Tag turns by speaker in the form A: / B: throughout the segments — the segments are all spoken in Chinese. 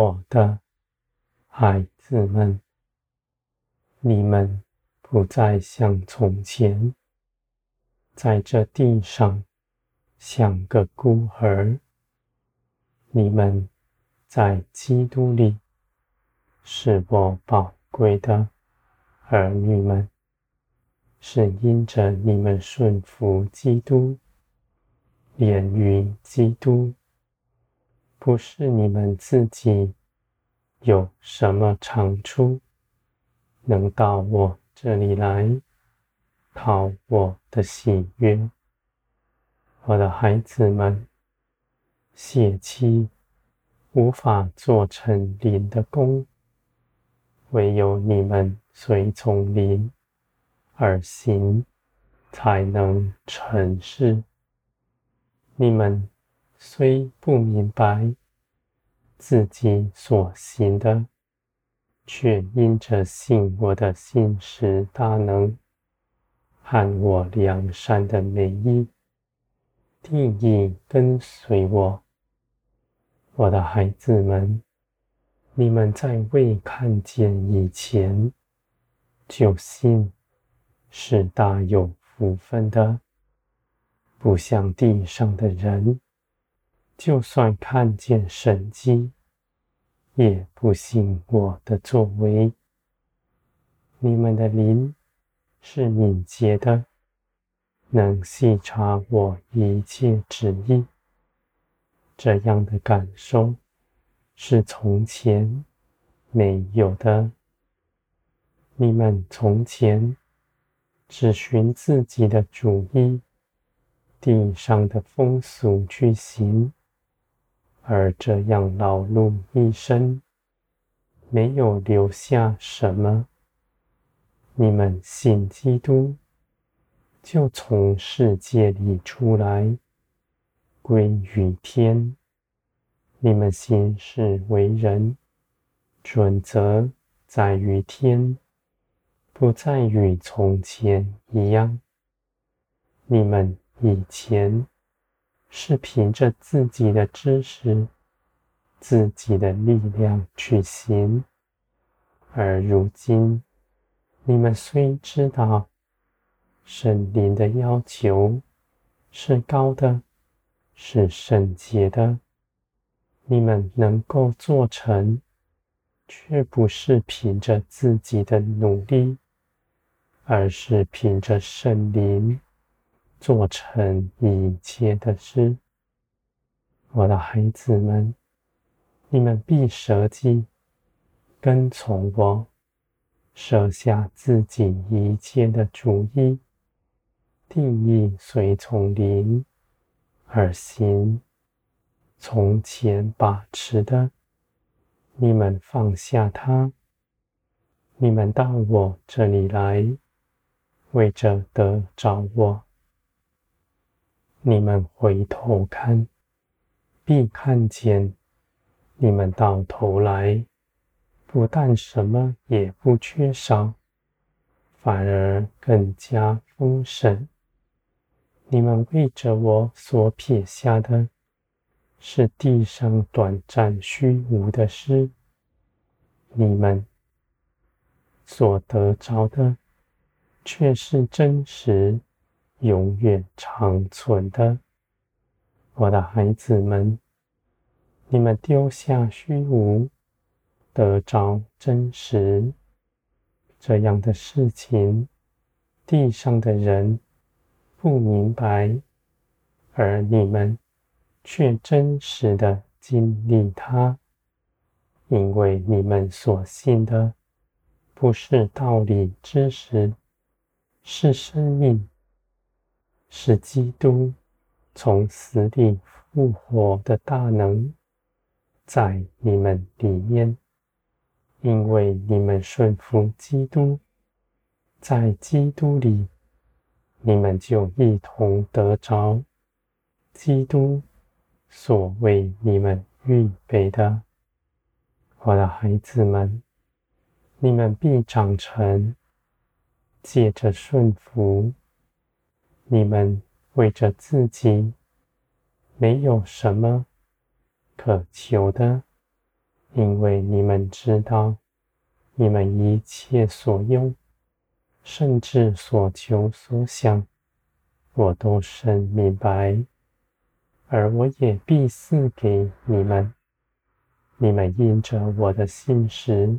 A: 我的孩子们，你们不再像从前，在这地上像个孤儿。你们在基督里是我宝贵的儿女们，是因着你们顺服基督，连于基督。不是你们自己有什么长处，能到我这里来讨我的喜悦，我的孩子们，血气无法做成灵的功，唯有你们随从灵而行，才能成事。你们。虽不明白自己所行的，却因着信我的信实大能和我良善的美意，定意跟随我。我的孩子们，你们在未看见以前就信，是大有福分的，不像地上的人。就算看见神迹，也不信我的作为。你们的灵是敏捷的，能细察我一切旨意。这样的感受是从前没有的。你们从前只循自己的主意，地上的风俗去行。而这样劳碌一生，没有留下什么。你们信基督，就从世界里出来，归于天。你们行事为人，准则在于天，不再与从前一样。你们以前。是凭着自己的知识、自己的力量去行，而如今，你们虽知道圣灵的要求是高的，是圣洁的，你们能够做成，却不是凭着自己的努力，而是凭着圣灵。做成一切的事，我的孩子们，你们必舍己，跟从我，舍下自己一切的主意，定义随从灵而行。从前把持的，你们放下它，你们到我这里来，为着得着我。你们回头看，必看见你们到头来，不但什么也不缺少，反而更加丰盛。你们为着我所撇下的，是地上短暂虚无的诗；你们所得着的，却是真实。永远长存的，我的孩子们，你们丢下虚无，得着真实，这样的事情，地上的人不明白，而你们却真实的经历它，因为你们所信的不是道理知识，是生命。是基督从死里复活的大能在你们里面，因为你们顺服基督，在基督里，你们就一同得着基督所为你们预备的。我的孩子们，你们必长成，借着顺服。你们为着自己没有什么可求的，因为你们知道，你们一切所用，甚至所求所想，我都深明白，而我也必赐给你们。你们因着我的信实，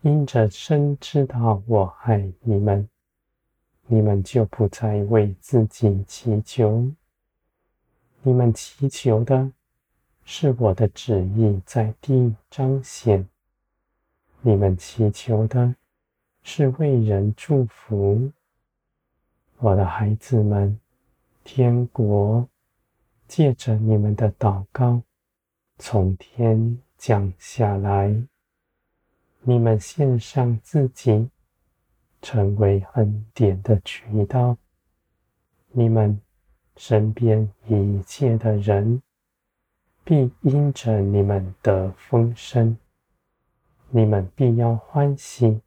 A: 因着深知道我爱你们，你们就不再为自己祈求。你们祈求的是我的旨意在地彰显。你们祈求的是为人祝福。我的孩子们，天国借着你们的祷告，从天降下来。你们献上自己，成为恩典的渠道。你们身边一切的人，必因着你们的丰盛。你们必要欢喜，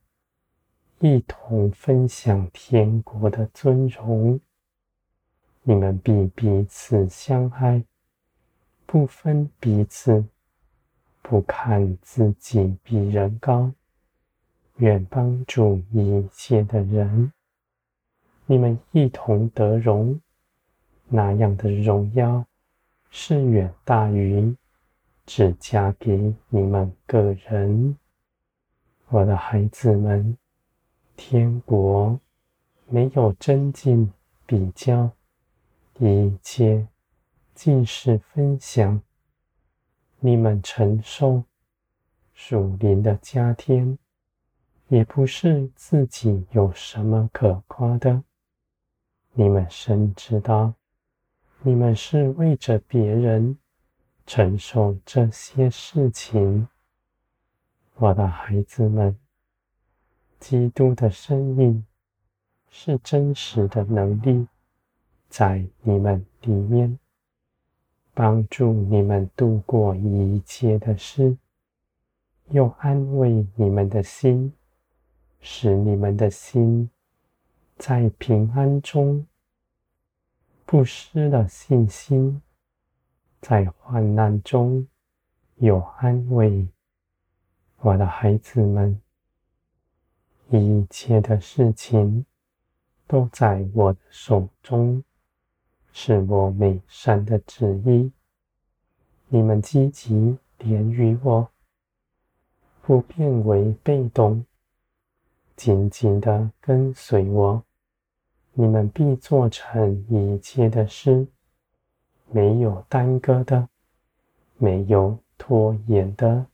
A: 一同分享天国的尊荣。你们必彼此相爱，不分彼此。不看自己比人高，愿帮助一切的人。你们一同得荣，那样的荣耀是远大于只加给你们个人。我的孩子们，天国没有争竞比较，一切尽是分享。你们承受属灵的加添，也不是自己有什么可夸的。你们深知道，你们是为着别人承受这些事情。我的孩子们，基督的生命是真实的能力，在你们里面。帮助你们度过一切的事，又安慰你们的心，使你们的心在平安中不失了信心，在患难中有安慰。我的孩子们，一切的事情都在我的手中。是我美善的旨意，你们积极连于我，不变为被动，紧紧的跟随我，你们必做成一切的事，没有耽搁的，没有拖延的。